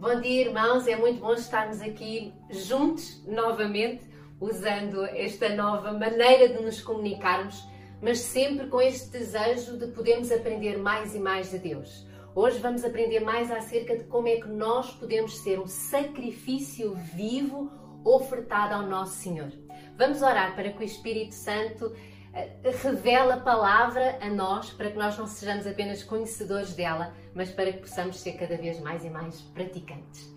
Bom dia, irmãos. É muito bom estarmos aqui juntos novamente, usando esta nova maneira de nos comunicarmos, mas sempre com este desejo de podermos aprender mais e mais de Deus. Hoje vamos aprender mais acerca de como é que nós podemos ser um sacrifício vivo ofertado ao nosso Senhor. Vamos orar para que o Espírito Santo revela a palavra a nós, para que nós não sejamos apenas conhecedores dela, mas para que possamos ser cada vez mais e mais praticantes.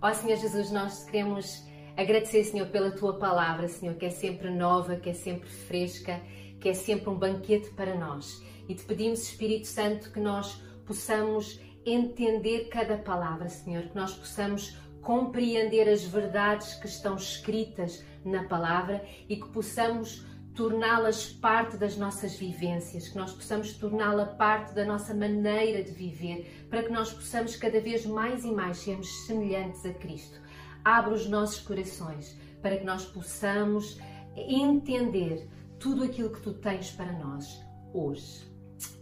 Ó Senhor Jesus, nós queremos agradecer, Senhor, pela tua palavra, Senhor, que é sempre nova, que é sempre fresca, que é sempre um banquete para nós. E te pedimos, Espírito Santo, que nós possamos entender cada palavra, Senhor, que nós possamos compreender as verdades que estão escritas na palavra e que possamos torná-las parte das nossas vivências, que nós possamos torná-la parte da nossa maneira de viver, para que nós possamos cada vez mais e mais sermos semelhantes a Cristo. Abre os nossos corações para que nós possamos entender tudo aquilo que tu tens para nós hoje.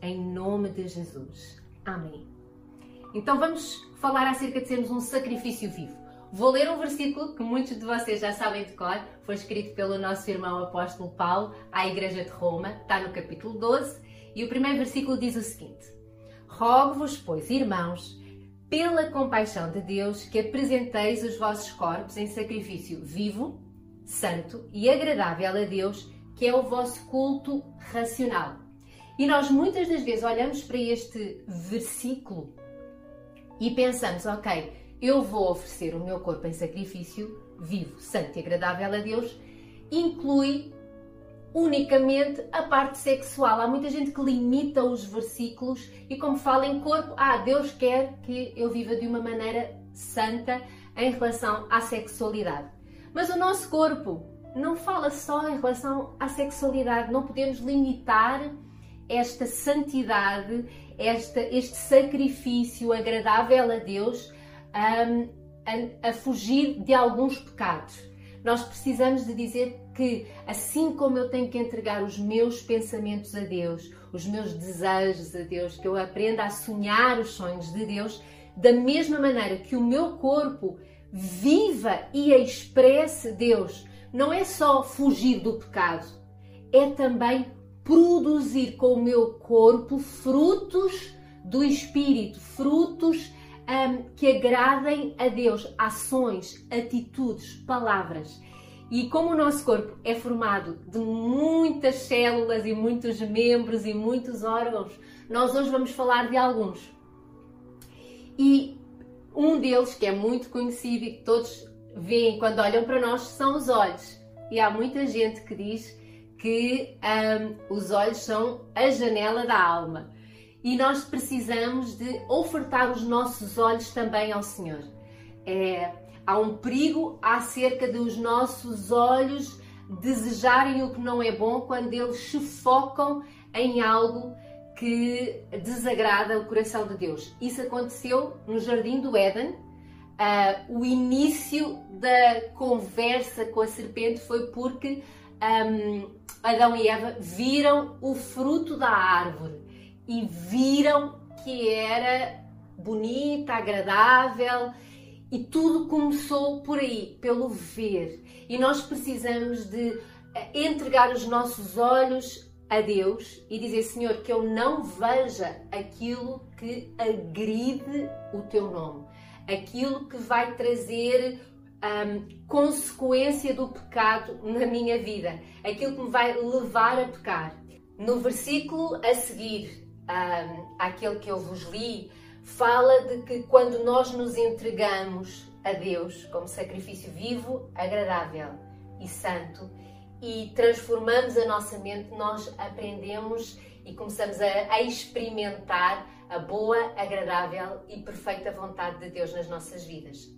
Em nome de Jesus. Amém. Então vamos falar acerca de sermos um sacrifício vivo. Vou ler um versículo que muitos de vocês já sabem de cor, foi escrito pelo nosso irmão apóstolo Paulo à Igreja de Roma, está no capítulo 12, e o primeiro versículo diz o seguinte: Rogo-vos, pois, irmãos, pela compaixão de Deus, que apresenteis os vossos corpos em sacrifício vivo, santo e agradável a Deus, que é o vosso culto racional. E nós muitas das vezes olhamos para este versículo e pensamos, ok, eu vou oferecer o meu corpo em sacrifício vivo, santo e agradável a Deus, inclui unicamente a parte sexual. Há muita gente que limita os versículos e, como fala em corpo, ah, Deus quer que eu viva de uma maneira santa em relação à sexualidade. Mas o nosso corpo não fala só em relação à sexualidade, não podemos limitar esta santidade, esta, este sacrifício agradável a Deus um, a, a fugir de alguns pecados. Nós precisamos de dizer que, assim como eu tenho que entregar os meus pensamentos a Deus, os meus desejos a Deus, que eu aprenda a sonhar os sonhos de Deus, da mesma maneira que o meu corpo viva e expresse Deus, não é só fugir do pecado, é também produzir com o meu corpo frutos do Espírito, frutos um, que agradem a Deus, ações, atitudes, palavras. E como o nosso corpo é formado de muitas células e muitos membros e muitos órgãos, nós hoje vamos falar de alguns. E um deles, que é muito conhecido e que todos veem quando olham para nós, são os olhos. E há muita gente que diz que um, os olhos são a janela da alma e nós precisamos de ofertar os nossos olhos também ao Senhor. É, há um perigo acerca dos nossos olhos desejarem o que não é bom quando eles se focam em algo que desagrada o coração de Deus. Isso aconteceu no Jardim do Éden. Uh, o início da conversa com a serpente foi porque um, Adão e Eva viram o fruto da árvore e viram que era bonita, agradável e tudo começou por aí, pelo ver. E nós precisamos de eh, entregar os nossos olhos a Deus e dizer: Senhor, que eu não veja aquilo que agride o teu nome, aquilo que vai trazer um, consequência do pecado na minha vida, aquilo que me vai levar a pecar. No versículo a seguir, um, àquele que eu vos li, fala de que quando nós nos entregamos a Deus como sacrifício vivo, agradável e santo e transformamos a nossa mente, nós aprendemos e começamos a, a experimentar a boa, agradável e perfeita vontade de Deus nas nossas vidas.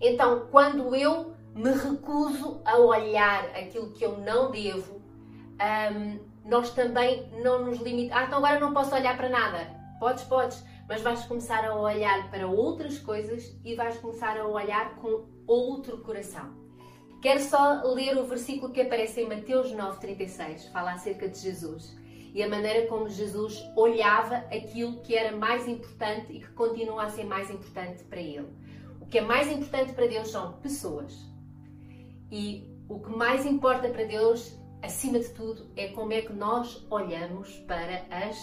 Então, quando eu me recuso a olhar aquilo que eu não devo, um, nós também não nos limitamos. Ah, então agora não posso olhar para nada. Podes, podes, mas vais começar a olhar para outras coisas e vais começar a olhar com outro coração. Quero só ler o versículo que aparece em Mateus 9,36, fala acerca de Jesus. e a maneira como Jesus olhava aquilo que era mais importante e que continua a ser mais importante para ele. O que é mais importante para Deus são pessoas. E o que mais importa para Deus, acima de tudo, é como é que nós olhamos para as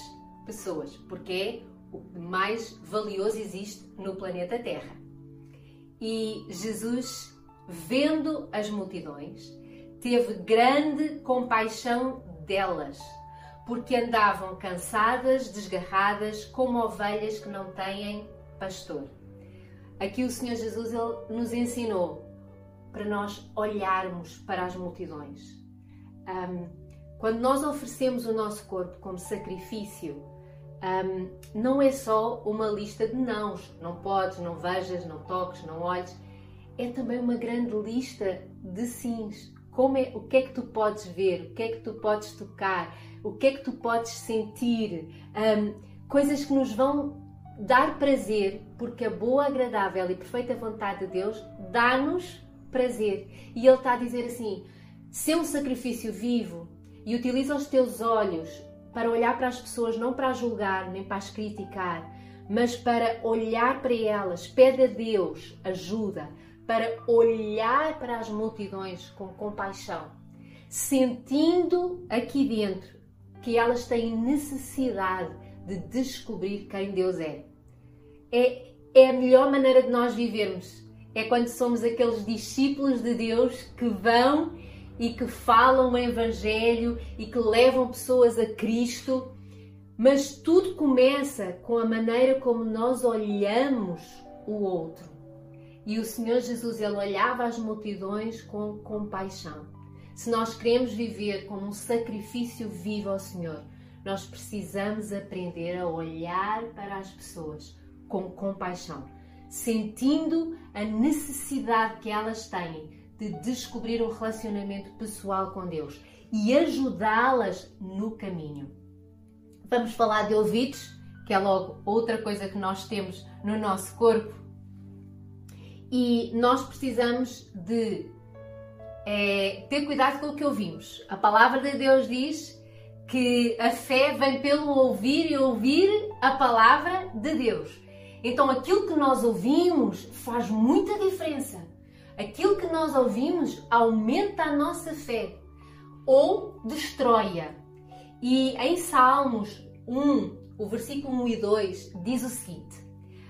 pessoas, porque é o que mais valioso existe no planeta Terra. E Jesus, vendo as multidões, teve grande compaixão delas, porque andavam cansadas, desgarradas, como ovelhas que não têm pastor. Aqui o Senhor Jesus ele nos ensinou para nós olharmos para as multidões. Um, quando nós oferecemos o nosso corpo como sacrifício, um, não é só uma lista de nãos, não podes, não vejas, não toques, não olhes, é também uma grande lista de sims. Como é, o que é que tu podes ver, o que é que tu podes tocar, o que é que tu podes sentir, um, coisas que nos vão dar prazer, porque a boa, agradável e perfeita vontade de Deus dá-nos prazer. E Ele está a dizer assim: se é um sacrifício vivo e utiliza os teus olhos para olhar para as pessoas, não para julgar nem para as criticar, mas para olhar para elas, pede a Deus ajuda, para olhar para as multidões com compaixão, sentindo aqui dentro que elas têm necessidade de descobrir quem Deus é. É, é a melhor maneira de nós vivermos. É quando somos aqueles discípulos de Deus que vão e que falam o Evangelho e que levam pessoas a Cristo. Mas tudo começa com a maneira como nós olhamos o outro. E o Senhor Jesus, ele olhava as multidões com compaixão. Se nós queremos viver como um sacrifício vivo ao Senhor, nós precisamos aprender a olhar para as pessoas com compaixão, sentindo a necessidade que elas têm de descobrir um relacionamento pessoal com Deus e ajudá-las no caminho. Vamos falar de ouvidos, que é logo outra coisa que nós temos no nosso corpo. E nós precisamos de é, ter cuidado com o que ouvimos. A palavra de Deus diz que a fé vem pelo ouvir e ouvir a palavra de Deus. Então aquilo que nós ouvimos faz muita diferença aquilo que nós ouvimos aumenta a nossa fé ou destrói-a. E em Salmos 1, o versículo 1 e 2 diz o seguinte: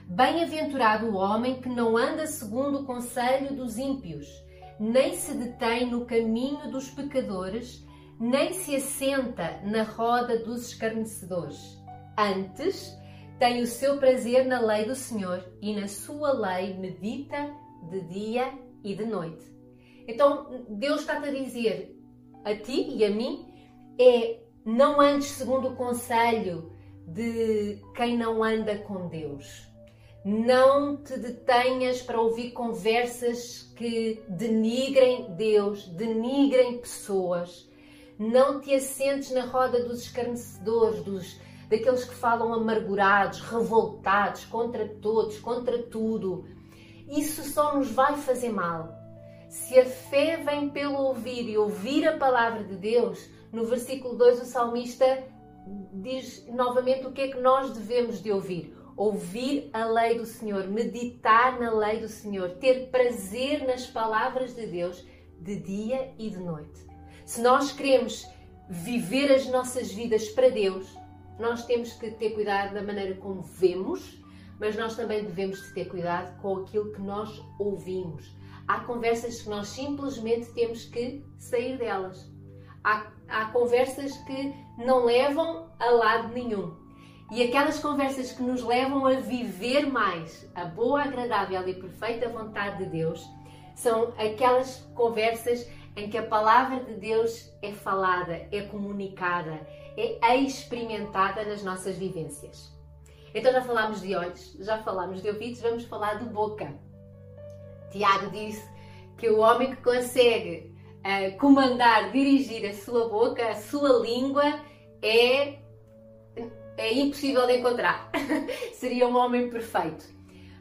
Bem-aventurado o homem que não anda segundo o conselho dos ímpios, nem se detém no caminho dos pecadores, nem se assenta na roda dos escarnecedores. Antes, tem o seu prazer na lei do Senhor e na sua lei medita de dia e de noite. Então Deus está-te a dizer a ti e a mim é não andes segundo o conselho de quem não anda com Deus. Não te detenhas para ouvir conversas que denigrem Deus, denigrem pessoas. Não te assentes na roda dos escarnecedores, dos, daqueles que falam amargurados, revoltados contra todos, contra tudo isso só nos vai fazer mal. Se a fé vem pelo ouvir e ouvir a palavra de Deus, no versículo 2 o salmista diz novamente o que é que nós devemos de ouvir. Ouvir a lei do Senhor, meditar na lei do Senhor, ter prazer nas palavras de Deus de dia e de noite. Se nós queremos viver as nossas vidas para Deus, nós temos que ter cuidado da maneira como vemos mas nós também devemos de ter cuidado com aquilo que nós ouvimos. Há conversas que nós simplesmente temos que sair delas. Há, há conversas que não levam a lado nenhum. E aquelas conversas que nos levam a viver mais a boa, agradável e perfeita vontade de Deus são aquelas conversas em que a palavra de Deus é falada, é comunicada, é experimentada nas nossas vivências. Então já falámos de olhos, já falámos de ouvidos, vamos falar de boca. Tiago disse que o homem que consegue uh, comandar, dirigir a sua boca, a sua língua, é, é impossível de encontrar. Seria um homem perfeito.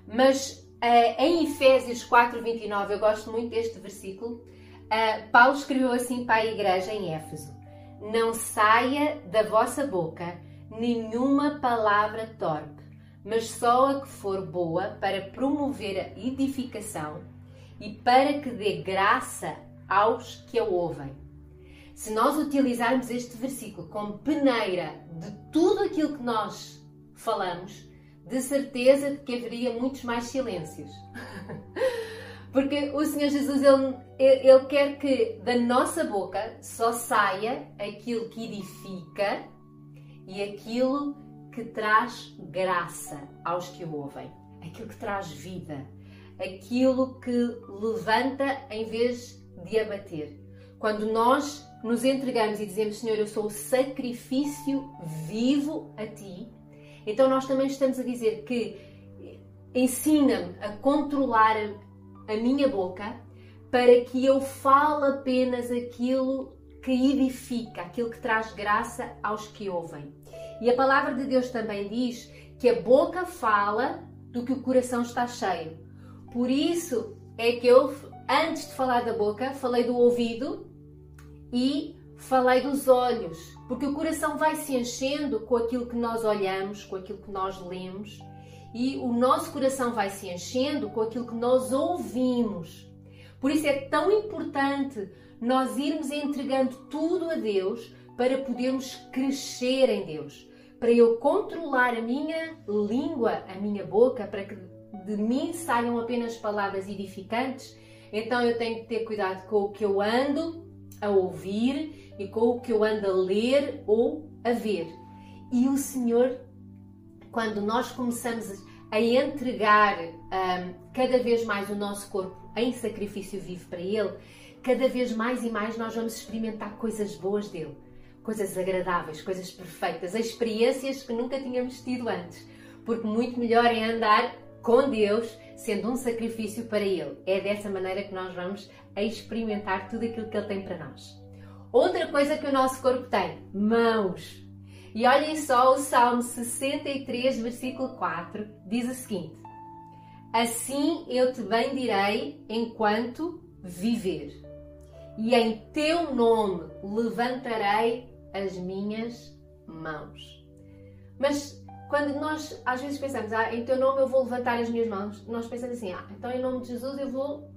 Mas uh, em Efésios 4:29, eu gosto muito deste versículo. Uh, Paulo escreveu assim para a igreja em Éfeso: não saia da vossa boca nenhuma palavra torpe, mas só a que for boa para promover a edificação e para que dê graça aos que a ouvem. Se nós utilizarmos este versículo como peneira de tudo aquilo que nós falamos, de certeza que haveria muitos mais silêncios. Porque o Senhor Jesus, ele, ele quer que da nossa boca só saia aquilo que edifica e aquilo que traz graça aos que o ouvem, aquilo que traz vida, aquilo que levanta em vez de abater. Quando nós nos entregamos e dizemos, Senhor, eu sou o sacrifício vivo a ti, então nós também estamos a dizer que ensina-me a controlar a minha boca para que eu fale apenas aquilo que edifica, aquilo que traz graça aos que ouvem. E a palavra de Deus também diz que a boca fala do que o coração está cheio. Por isso é que eu, antes de falar da boca, falei do ouvido e falei dos olhos, porque o coração vai se enchendo com aquilo que nós olhamos, com aquilo que nós lemos e o nosso coração vai se enchendo com aquilo que nós ouvimos. Por isso é tão importante nós irmos entregando tudo a Deus para podermos crescer em Deus, para eu controlar a minha língua, a minha boca, para que de mim saiam apenas palavras edificantes. Então eu tenho que ter cuidado com o que eu ando a ouvir e com o que eu ando a ler ou a ver. E o Senhor quando nós começamos a entregar um, cada vez mais o nosso corpo em sacrifício vivo para Ele, cada vez mais e mais nós vamos experimentar coisas boas dele, coisas agradáveis, coisas perfeitas, experiências que nunca tínhamos tido antes, porque muito melhor é andar com Deus, sendo um sacrifício para Ele. É dessa maneira que nós vamos experimentar tudo aquilo que Ele tem para nós. Outra coisa que o nosso corpo tem: mãos. E olhem só o Salmo 63, versículo 4, diz o seguinte: Assim eu te bendirei enquanto viver, e em teu nome levantarei as minhas mãos. Mas quando nós às vezes pensamos, ah, em teu nome eu vou levantar as minhas mãos, nós pensamos assim, ah, então em nome de Jesus eu vou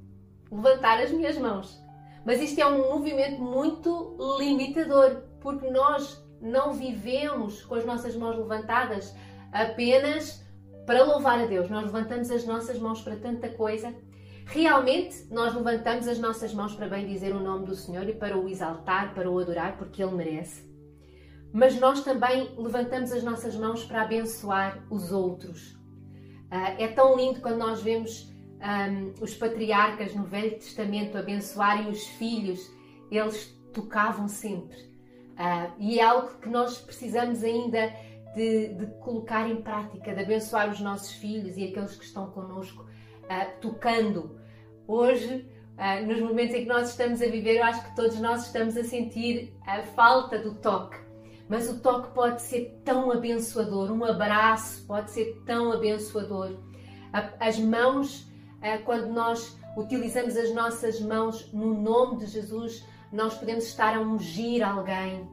levantar as minhas mãos. Mas isto é um movimento muito limitador, porque nós não vivemos com as nossas mãos levantadas apenas para louvar a Deus. Nós levantamos as nossas mãos para tanta coisa. Realmente, nós levantamos as nossas mãos para bem dizer o nome do Senhor e para o exaltar, para o adorar, porque Ele merece. Mas nós também levantamos as nossas mãos para abençoar os outros. Ah, é tão lindo quando nós vemos um, os patriarcas no Velho Testamento abençoarem os filhos, eles tocavam sempre Uh, e é algo que nós precisamos ainda de, de, colocar em prática, de abençoar os nossos filhos e aqueles que estão connosco, uh, tocando. Hoje, uh, nos momentos em que nós estamos a viver, eu acho que todos nós estamos a sentir a falta do toque. Mas o toque pode ser tão abençoador, um abraço pode ser tão abençoador. As mãos, quando nós utilizamos as nossas mãos no nome de Jesus, nós podemos estar a ungir alguém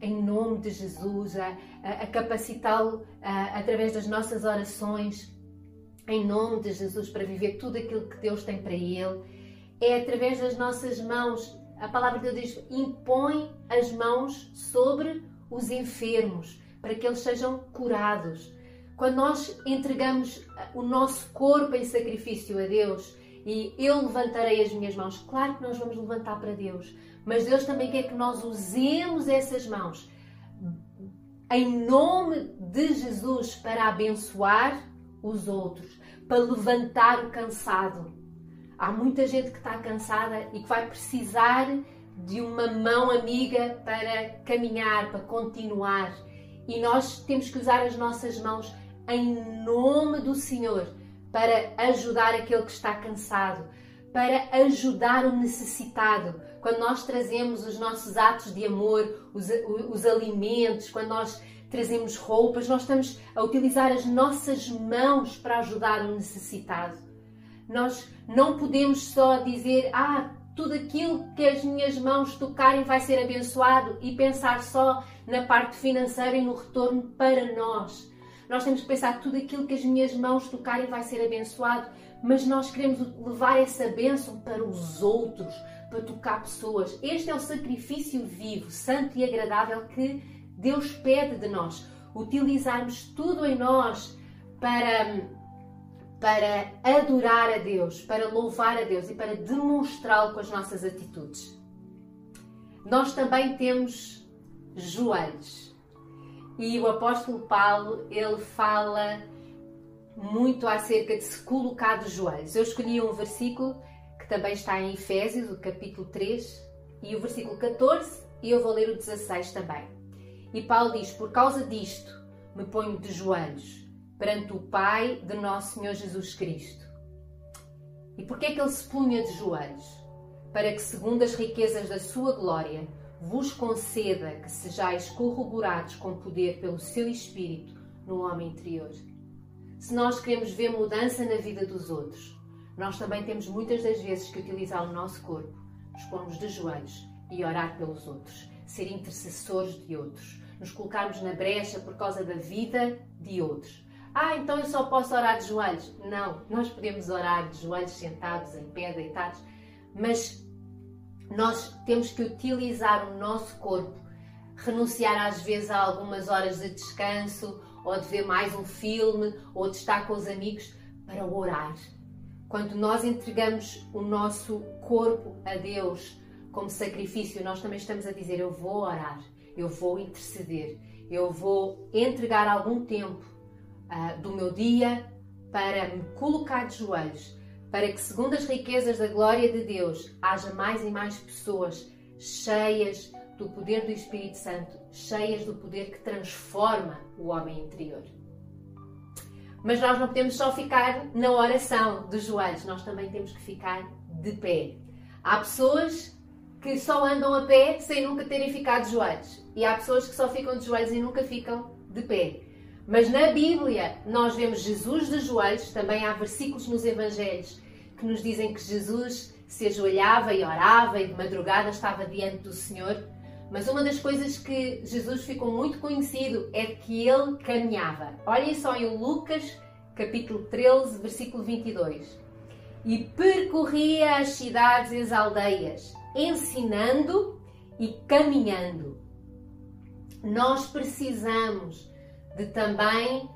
em nome de Jesus, a, a capacitá-lo através das nossas orações, em nome de Jesus, para viver tudo aquilo que Deus tem para ele. É através das nossas mãos, a palavra de Deus diz: impõe as mãos sobre os enfermos, para que eles sejam curados. Quando nós entregamos o nosso corpo em sacrifício a Deus, e eu levantarei as minhas mãos. Claro que nós vamos levantar para Deus, mas Deus também quer que nós usemos essas mãos em nome de Jesus para abençoar os outros, para levantar o cansado. Há muita gente que está cansada e que vai precisar de uma mão amiga para caminhar, para continuar. E nós temos que usar as nossas mãos em nome do Senhor para ajudar aquele que está cansado, para ajudar o necessitado. Quando nós trazemos os nossos atos de amor, os, os alimentos, quando nós trazemos roupas, nós estamos a utilizar as nossas mãos para ajudar o necessitado. Nós não podemos só dizer, ah, tudo aquilo que as minhas mãos tocarem vai ser abençoado e pensar só na parte financeira e no retorno para nós. Nós temos que pensar tudo aquilo que as minhas mãos tocarem vai ser abençoado, mas nós queremos levar essa bênção para os outros, para tocar pessoas. Este é o sacrifício vivo, santo e agradável que Deus pede de nós. Utilizarmos tudo em nós para para adorar a Deus, para louvar a Deus e para demonstrá-lo com as nossas atitudes. Nós também temos joelhos. E o apóstolo Paulo, ele fala muito acerca de se colocar de joelhos. Eu escolhi um versículo que também está em Efésios, o capítulo 3, e o versículo 14, e eu vou ler o 16 também. E Paulo diz: Por causa disto me ponho de joelhos perante o Pai de nosso Senhor Jesus Cristo. E por que é que ele se punha de joelhos? Para que, segundo as riquezas da sua glória, vos conceda que sejais corroborados com poder pelo seu Espírito no homem interior. Se nós queremos ver mudança na vida dos outros, nós também temos muitas das vezes que utilizar o nosso corpo, nos pormos de joelhos e orar pelos outros, ser intercessores de outros, nos colocarmos na brecha por causa da vida de outros. Ah, então eu só posso orar de joelhos. Não, nós podemos orar de joelhos sentados, em pé, deitados, mas nós temos que utilizar o nosso corpo, renunciar às vezes a algumas horas de descanso, ou de ver mais um filme, ou de estar com os amigos para orar. Quando nós entregamos o nosso corpo a Deus como sacrifício, nós também estamos a dizer: Eu vou orar, eu vou interceder, eu vou entregar algum tempo uh, do meu dia para me colocar de joelhos, para que, segundo as riquezas da glória de Deus, haja mais e mais pessoas cheias do poder do Espírito Santo, cheias do poder que transforma o homem interior. Mas nós não podemos só ficar na oração dos joelhos, nós também temos que ficar de pé. Há pessoas que só andam a pé sem nunca terem ficado de joelhos, e há pessoas que só ficam de joelhos e nunca ficam de pé. Mas na Bíblia nós vemos Jesus de joelhos, também há versículos nos Evangelhos que nos dizem que Jesus se ajoelhava e orava e de madrugada estava diante do Senhor. Mas uma das coisas que Jesus ficou muito conhecido é que ele caminhava. Olhem só em Lucas, capítulo 13, versículo 22. E percorria as cidades e as aldeias, ensinando e caminhando. Nós precisamos de também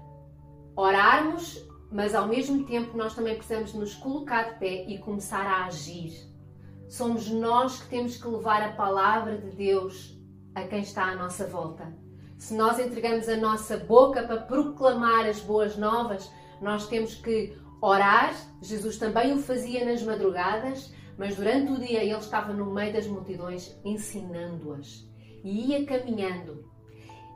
orarmos, mas ao mesmo tempo nós também precisamos nos colocar de pé e começar a agir. Somos nós que temos que levar a palavra de Deus a quem está à nossa volta. Se nós entregamos a nossa boca para proclamar as boas novas, nós temos que orar. Jesus também o fazia nas madrugadas, mas durante o dia ele estava no meio das multidões ensinando-as. E ia caminhando.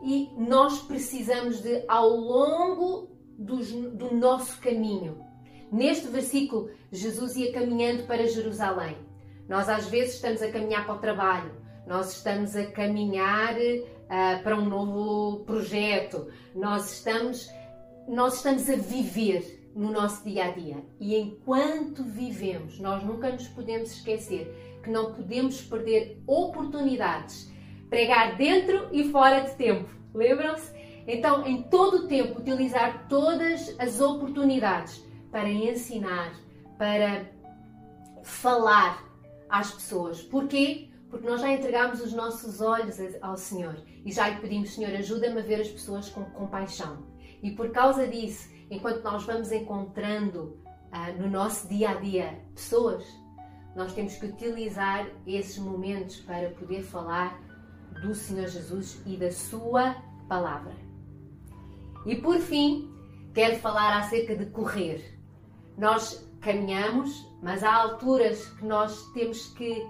E nós precisamos de, ao longo do, nosso caminho. Neste versículo, Jesus ia caminhando para Jerusalém. Nós às vezes estamos a caminhar para o trabalho, nós estamos a caminhar uh, para um novo projeto, nós estamos, nós estamos a viver no nosso dia a dia. E enquanto vivemos, nós nunca nos podemos esquecer que não podemos perder oportunidades pregar dentro e fora de tempo. Lembram-se? Então, em todo o tempo, utilizar todas as oportunidades para ensinar, para falar às pessoas. Porquê? Porque nós já entregamos os nossos olhos ao Senhor e já lhe pedimos, Senhor, ajuda-me a ver as pessoas com compaixão. E por causa disso, enquanto nós vamos encontrando uh, no nosso dia a dia pessoas, nós temos que utilizar esses momentos para poder falar do Senhor Jesus e da Sua palavra. E por fim, quero falar acerca de correr. Nós caminhamos, mas há alturas que nós temos que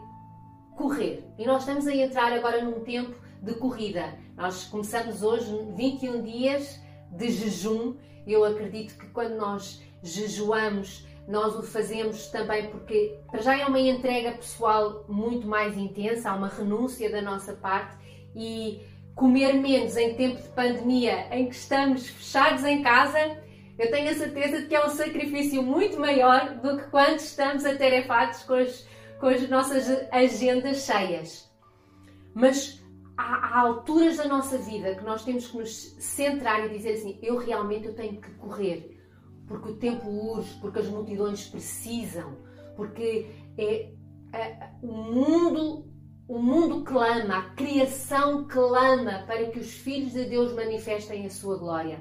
correr. E nós estamos a entrar agora num tempo de corrida. Nós começamos hoje 21 dias de jejum. Eu acredito que quando nós jejuamos, nós o fazemos também porque, para já, é uma entrega pessoal muito mais intensa, há uma renúncia da nossa parte e comer menos em tempo de pandemia em que estamos fechados em casa, eu tenho a certeza de que é um sacrifício muito maior do que quando estamos atarefados com as, com as nossas agendas cheias. Mas há, há, alturas da nossa vida que nós temos que nos centrar e dizer assim: eu realmente eu tenho que correr, porque o tempo urge, porque as multidões precisam, porque é, é, o mundo o mundo clama, a criação clama para que os filhos de Deus manifestem a sua glória.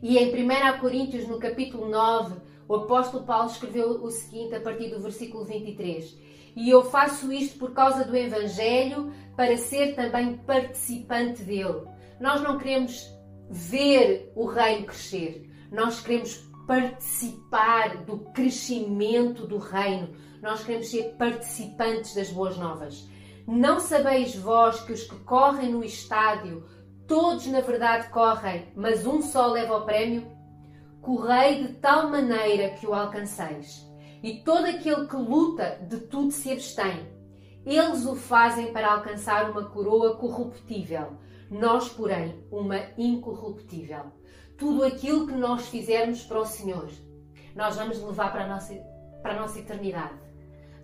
E em 1 Coríntios, no capítulo 9, o apóstolo Paulo escreveu o seguinte a partir do versículo 23: E eu faço isto por causa do Evangelho, para ser também participante dele. Nós não queremos ver o reino crescer, nós queremos participar do crescimento do reino, nós queremos ser participantes das boas novas. Não sabeis vós que os que correm no estádio, todos na verdade correm, mas um só leva o prémio? Correi de tal maneira que o alcanceis. E todo aquele que luta de tudo se abstém. Eles o fazem para alcançar uma coroa corruptível, nós, porém, uma incorruptível. Tudo aquilo que nós fizermos para o Senhor, nós vamos levar para a nossa, para a nossa eternidade.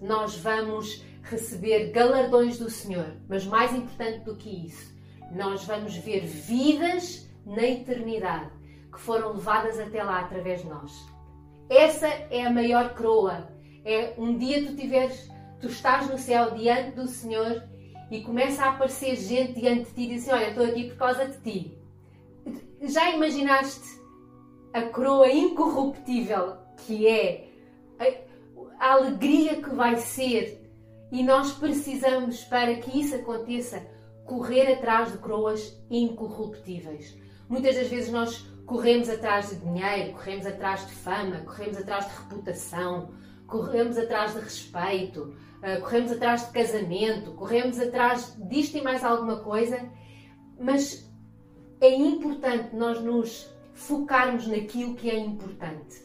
Nós vamos receber galardões do Senhor, mas mais importante do que isso, nós vamos ver vidas na eternidade que foram levadas até lá através de nós. Essa é a maior coroa. É um dia tu tiveres, tu estás no céu diante do Senhor e começa a aparecer gente diante de ti e diz assim, olha, estou aqui por causa de ti. Já imaginaste a coroa incorruptível que é a, alegria que vai ser e nós precisamos para que isso aconteça correr atrás de coroas incorruptíveis. Muitas das vezes nós corremos atrás de dinheiro, corremos atrás de fama, corremos atrás de reputação, corremos atrás de respeito, eh, corremos atrás de casamento, corremos atrás disto e mais alguma coisa, mas é importante nós nos focarmos naquilo que é importante.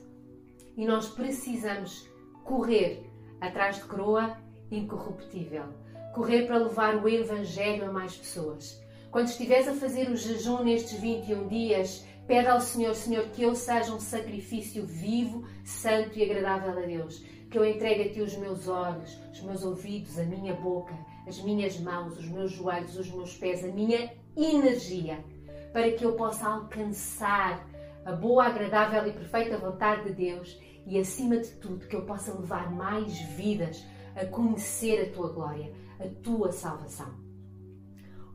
E nós precisamos correr atrás de coroa incorruptível, correr para levar o Evangelho a mais pessoas. Quando estiveres a fazer o jejum nestes 21 dias, Pede ao Senhor, Senhor, que eu seja um sacrifício vivo, santo e agradável a Deus. Que eu entregue a Ti os meus olhos, os meus ouvidos, a minha boca, as minhas mãos, os meus joelhos, os meus pés, a minha energia, para que eu possa alcançar a boa, agradável e perfeita vontade de Deus e, acima de tudo, que eu possa levar mais vidas a conhecer a Tua glória, a Tua salvação.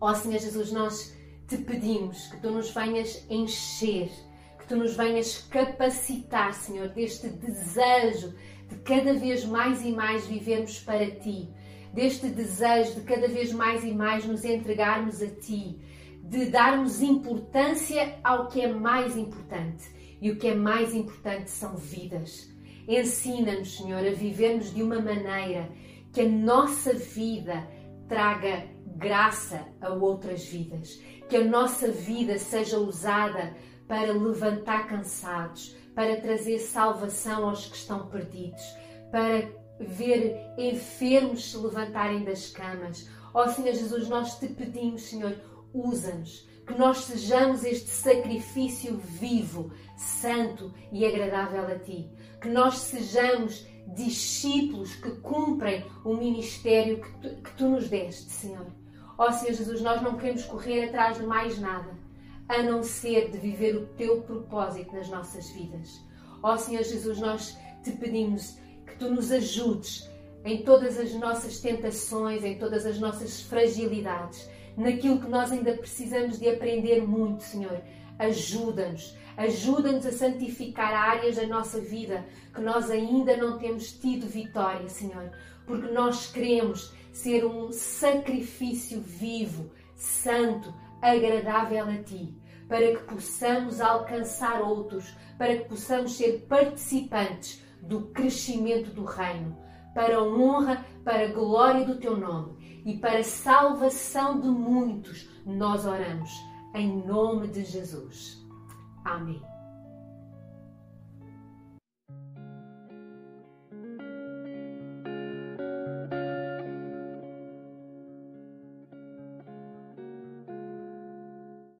Ó Senhor Jesus, nós te pedimos que tu nos venhas encher, que tu nos venhas capacitar, Senhor, deste desejo de cada vez mais e mais vivermos para ti, deste desejo de cada vez mais e mais nos entregarmos a ti, de darmos importância ao que é mais importante. E o que é mais importante são vidas. Ensina-nos, Senhor, a vivermos de uma maneira que a nossa vida traga graça a outras vidas, que a nossa vida seja usada para levantar cansados, para trazer salvação aos que estão perdidos, para ver enfermos se levantarem das camas. Ó oh, Senhor Jesus, nós te pedimos, Senhor, usa-nos, que nós sejamos este sacrifício vivo, santo e agradável a Ti, que nós sejamos discípulos que cumprem o ministério que tu, que tu nos deste, Senhor. Ó oh, Senhor Jesus, nós não queremos correr atrás de mais nada, a não ser de viver o teu propósito nas nossas vidas. Ó oh, Senhor Jesus, nós te pedimos que tu nos ajudes em todas as nossas tentações, em todas as nossas fragilidades, naquilo que nós ainda precisamos de aprender muito, Senhor. Ajuda-nos, ajuda-nos a santificar áreas da nossa vida que nós ainda não temos tido vitória, Senhor, porque nós queremos ser um sacrifício vivo, santo, agradável a Ti, para que possamos alcançar outros, para que possamos ser participantes do crescimento do Reino, para a honra, para a glória do Teu nome e para a salvação de muitos, nós oramos, em nome de Jesus. Amém.